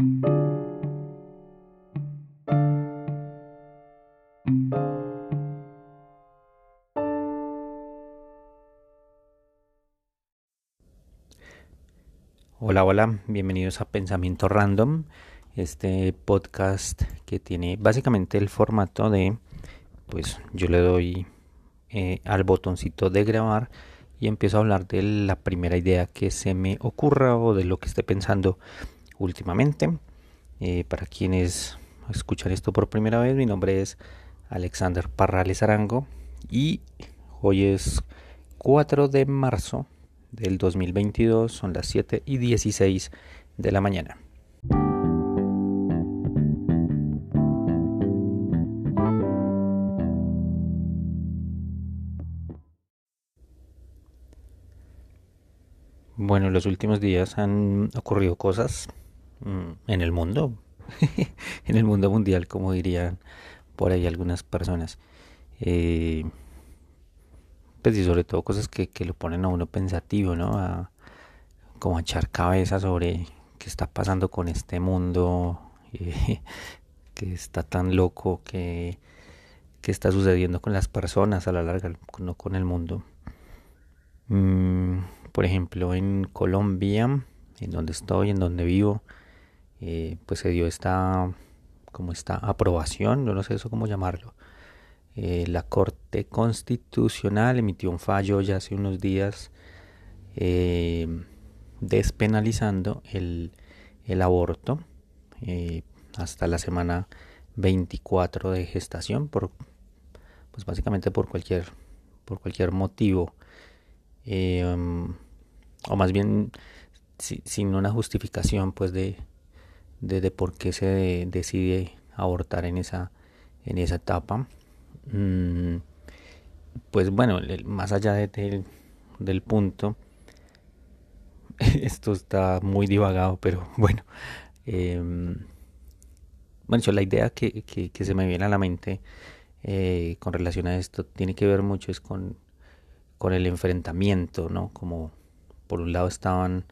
Hola, hola, bienvenidos a Pensamiento Random, este podcast que tiene básicamente el formato de, pues yo le doy eh, al botoncito de grabar y empiezo a hablar de la primera idea que se me ocurra o de lo que esté pensando últimamente. Eh, para quienes escuchan esto por primera vez, mi nombre es Alexander Parrales Arango y hoy es 4 de marzo del 2022, son las 7 y 16 de la mañana. Bueno, en los últimos días han ocurrido cosas en el mundo, en el mundo mundial, como dirían por ahí algunas personas. Eh, pues y sobre todo cosas que, lo ponen a uno pensativo, ¿no? A, como a echar cabeza sobre qué está pasando con este mundo, eh, que está tan loco, que, que, está sucediendo con las personas a la larga, no con el mundo. Mm, por ejemplo, en Colombia, en donde estoy, en donde vivo, eh, pues se dio esta como esta aprobación, yo no sé eso cómo llamarlo, eh, la Corte Constitucional emitió un fallo ya hace unos días eh, despenalizando el, aborto eh, hasta la semana 24 de gestación por pues básicamente por cualquier por cualquier motivo. Um, o más bien sin una justificación pues de, de, de por qué se decide abortar en esa en esa etapa Mm, pues bueno, más allá de, del punto, esto está muy divagado, pero bueno. Eh, bueno, la idea que, que, se me viene a la mente eh, con relación a esto tiene que ver mucho es con, con el enfrentamiento, ¿no? Como por un lado estaban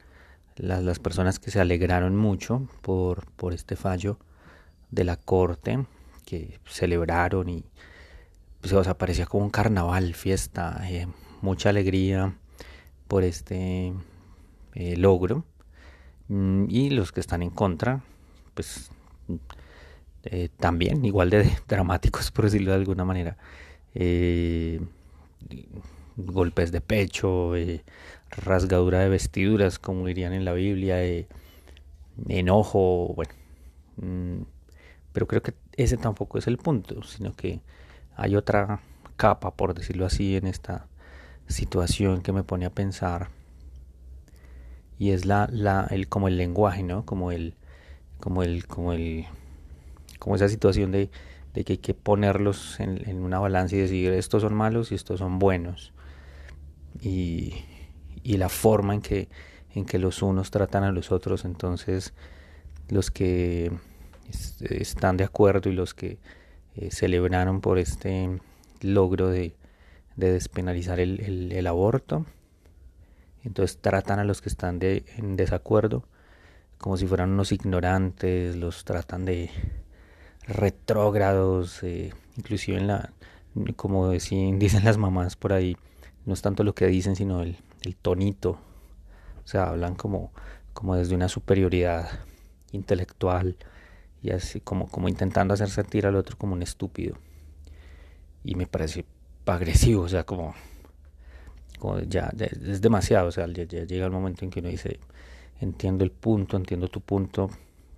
las, las personas que se alegraron mucho por, por este fallo de la corte, que celebraron y, pues, o sea, como un carnaval, fiesta, eh, mucha alegría por este eh, logro. Mm, y los que están en contra, pues eh, también igual de dramáticos, por decirlo de alguna manera. golpes de pecho, rasgadura de vestiduras, como dirían en la Biblia, enojo, bueno. Mm, pero creo que ese tampoco es el punto, sino que hay otra capa, por decirlo así, en esta situación que me pone a pensar y es la, el como el lenguaje, ¿no? Como el como el como el como esa situación de, de que hay que ponerlos en, en, una balanza y decir estos son malos y estos son buenos y, y la forma en que en que los unos tratan a los otros entonces los que están de acuerdo y los que eh, celebraron por este logro de, despenalizar el, aborto. Entonces tratan a los que están de, en desacuerdo como si fueran unos ignorantes, los tratan de retrógrados, eh, inclusive en la, como decían, dicen las mamás por ahí, no es tanto lo que dicen, sino el, tonito. O sea, hablan como, como desde una superioridad intelectual, y así como, como intentando hacer sentir al otro como un estúpido. Y me parece agresivo, o sea, como, ya, es demasiado, o sea, ya, llega el momento en que uno dice, entiendo el punto, entiendo tu punto,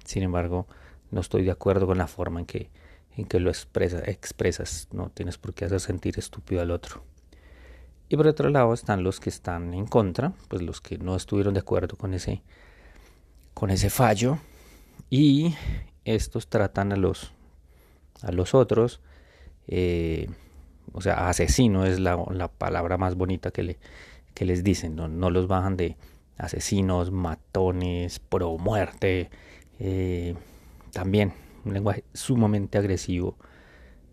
sin embargo, no estoy de acuerdo con la forma en que, en que lo expresa, expresas, no tienes por qué hacer sentir estúpido al otro. Y por otro lado están los que están en contra, pues los que no estuvieron de acuerdo con ese, con ese fallo. Y estos tratan a los, a los otros, eh, o sea, asesino es la, palabra más bonita que, le, que les dicen, no, los bajan de asesinos, matones, pro muerte, eh, también un lenguaje sumamente agresivo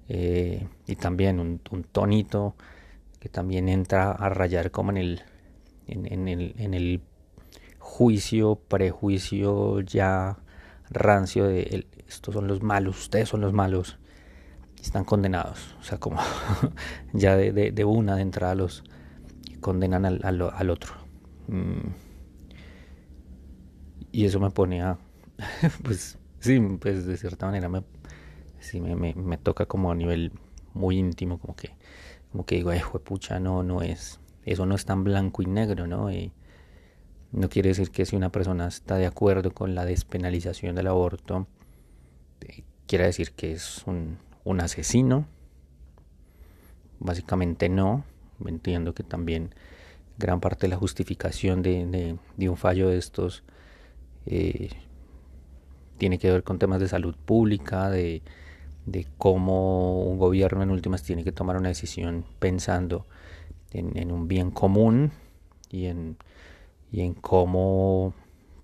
eh, y también un, tonito también entra a rayar como en el, en, el, en el juicio, prejuicio ya rancio de estos son los malos, ustedes son los malos, están condenados. O sea, como ya de, una de entrada los condenan al, al, otro. Mm. Y eso me pone a, pues sí, pues de cierta manera sí, me, me, me toca como a nivel muy íntimo, como que, como que digo, eh, pucha, no, no es, eso no es tan blanco y negro, ¿no? Y no quiere decir que si una persona está de acuerdo con la despenalización del aborto, eh, quiera decir que es un, un asesino. Básicamente no. Entiendo que también gran parte de la justificación de, de, un fallo de estos eh, tiene que ver con temas de salud pública, de, de cómo un gobierno en últimas tiene que tomar una decisión pensando en, un bien común y en, y en cómo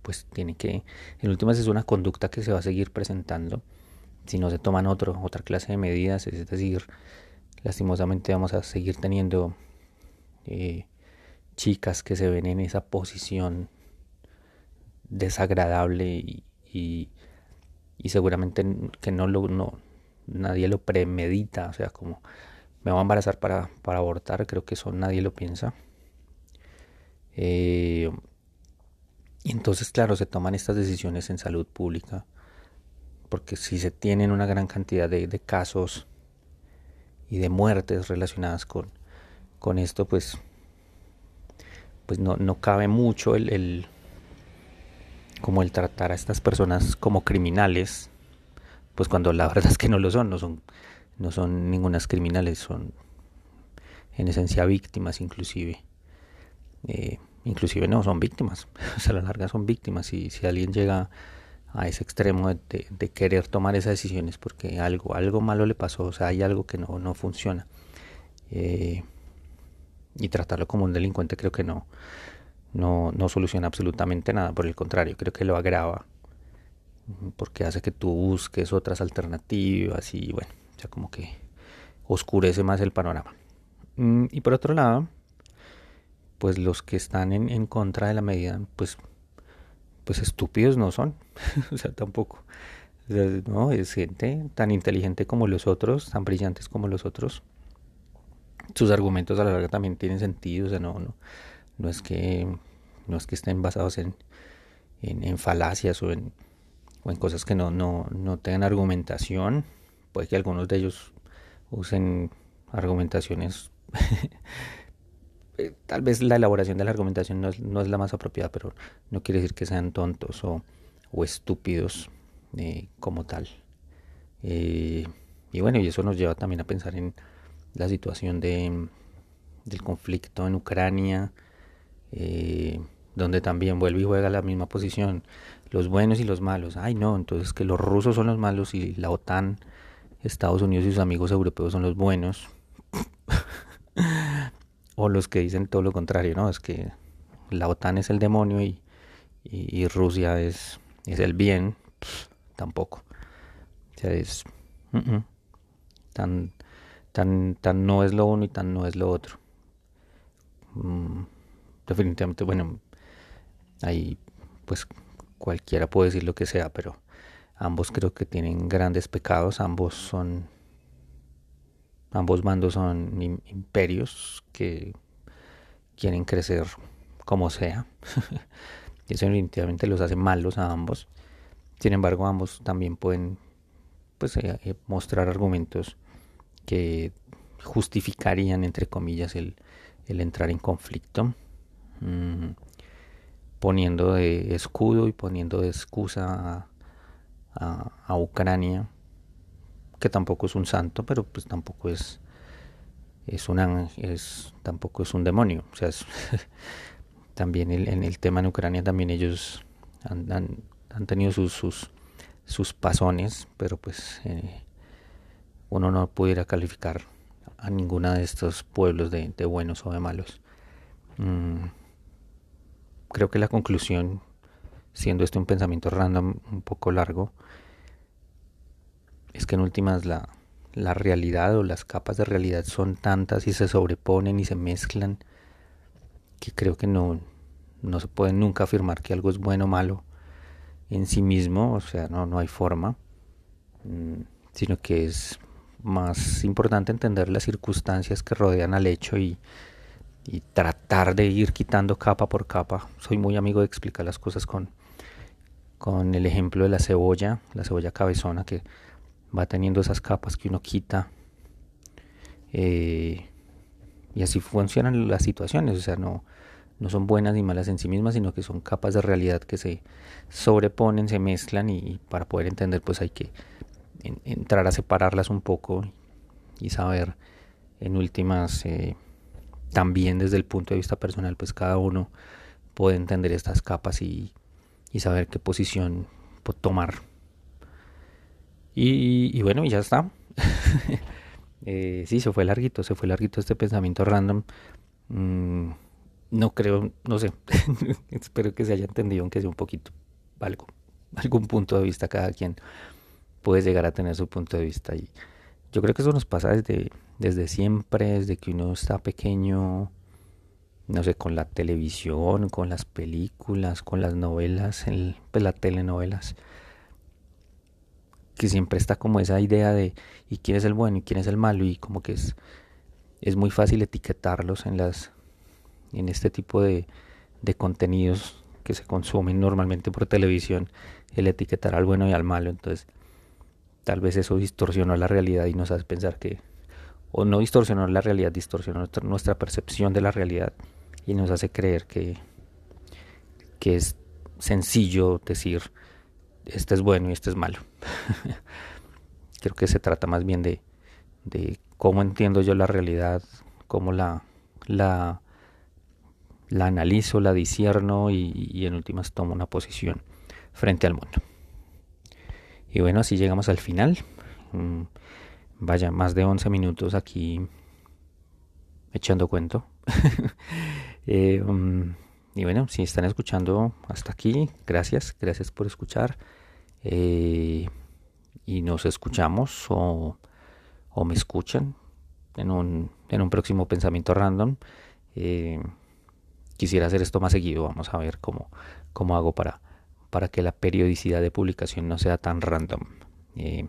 pues tiene que, en últimas es una conducta que se va a seguir presentando. Si no se toman otro, otra clase de medidas, es decir, lastimosamente vamos a seguir teniendo eh, chicas que se ven en esa posición desagradable y, y, seguramente que no lo, nadie lo premedita, o sea, como me voy a embarazar para, para abortar, creo que eso nadie lo piensa. Eh, y entonces, claro, se toman estas decisiones en salud pública, porque si se tienen una gran cantidad de, casos y de muertes relacionadas con, con esto, pues, pues no, no cabe mucho el, el, como el tratar a estas personas como criminales pues cuando la verdad es que no lo son, no son, no son ningunas criminales, son en esencia víctimas inclusive. Eh, inclusive no, son víctimas, o sea, a la larga son víctimas y si alguien llega a ese extremo de, querer tomar esas decisiones porque algo, algo malo le pasó, o sea, hay algo que no, no funciona. Eh, y tratarlo como un delincuente creo que no, no, no soluciona absolutamente nada, por el contrario, creo que lo agrava porque hace que tú busques otras alternativas y bueno, ya como que oscurece más el panorama. Mm, y por otro lado, pues los que están en, en contra de la medida, pues, pues estúpidos no son, o sea, tampoco. no, es gente tan inteligente como los otros, tan brillantes como los otros. Sus argumentos a la larga también tienen sentido, o sea, no, no, no es que no es que estén basados en, en falacias o en, o en cosas que no, no, no tengan argumentación. Puede que algunos de ellos usen argumentaciones. Eh, tal vez la elaboración de la argumentación no es, no es, la más apropiada, pero no quiere decir que sean tontos o, o estúpidos eh, como tal. Eh, y bueno, y eso nos lleva también a pensar en la situación de, del conflicto en Ucrania, donde también vuelve y juega la misma posición los buenos y los malos. Ay, no, entonces que los rusos son los malos y la OTAN, Estados Unidos y sus amigos europeos son los buenos. o los que dicen todo lo contrario, ¿no? Es que la OTAN es el demonio y, y, Rusia es, es el bien. tampoco. O sea, es tan, tan, tan no es lo uno y tan no es lo otro. Mm, definitivamente, bueno, hay pues cualquiera puede decir lo que sea, pero ambos creo que tienen grandes pecados, ambos son ambos bandos son imperios que quieren crecer como sea. y eso definitivamente los hace malos a ambos. Sin embargo, ambos también pueden pues eh, eh, mostrar argumentos que justificarían entre comillas el, el entrar en conflicto. Mm, poniendo de escudo y poniendo de excusa a, Ucrania, que tampoco es un santo, pero pues tampoco es es un es tampoco es un demonio, o sea, también en el tema en Ucrania también ellos han, han, tenido sus, sus, sus pasones, pero pues eh, uno no pudiera calificar a ninguna de estos pueblos de, buenos o de malos. Mm, creo que la conclusión, siendo este un pensamiento random un poco largo, es que en últimas la, la realidad o las capas de realidad son tantas y se sobreponen y se mezclan que creo que no, no se puede nunca afirmar que algo es bueno o malo en sí mismo, o sea, no, no hay forma, mm, sino que es más importante entender las circunstancias que rodean al hecho y, y tratar de ir quitando capa por capa. Soy muy amigo de explicar las cosas con, con el ejemplo de la cebolla, la cebolla cabezona que va teniendo esas capas que uno quita. Eh, y así funcionan las situaciones, o sea, no, no son buenas ni malas en sí mismas, sino que son capas de realidad que se sobreponen, se mezclan y, para poder entender pues hay que entrar a separarlas un poco y saber en últimas eh, también desde el punto de vista personal pues cada uno puede entender estas capas y, saber qué posición tomar. Y, bueno y ya está. Eh, sí se fue larguito se fue larguito este pensamiento random. Mm, no creo no sé. Espero que se haya entendido aunque sea un poquito algo algún punto de vista cada quien puede llegar a tener su punto de vista. Y yo creo que eso nos pasa desde, desde siempre, desde que uno está pequeño, no sé, con la televisión, con las películas, con las novelas, el, pues las telenovelas, que siempre está como esa idea de y quién es el bueno y quién es el malo y como que es, es muy fácil etiquetarlos en las en este tipo de, de contenidos que se consumen normalmente por televisión, el etiquetar al bueno y al malo. Entonces, tal vez eso distorsionó la realidad y nos hace pensar que, o no distorsionó la realidad, distorsionó nuestra, percepción de la realidad y nos hace creer que, que es sencillo decir este es bueno y este es malo. Creo que se trata más bien de, de cómo entiendo yo la realidad, cómo la, la, analizo, la disierno y en últimas tomo una posición frente al mundo. Y bueno, así llegamos al final. Mm, vaya, más de 11 minutos aquí echando cuento. Eh, mm, y bueno, si están escuchando hasta aquí, gracias, gracias por escuchar. Eh, y nos escuchamos o, o, me escuchan en un, en un próximo pensamiento random. Eh, quisiera hacer esto más seguido, vamos a ver cómo, cómo hago para para que la periodicidad de publicación no sea tan random. Eh,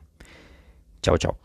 chao, chao.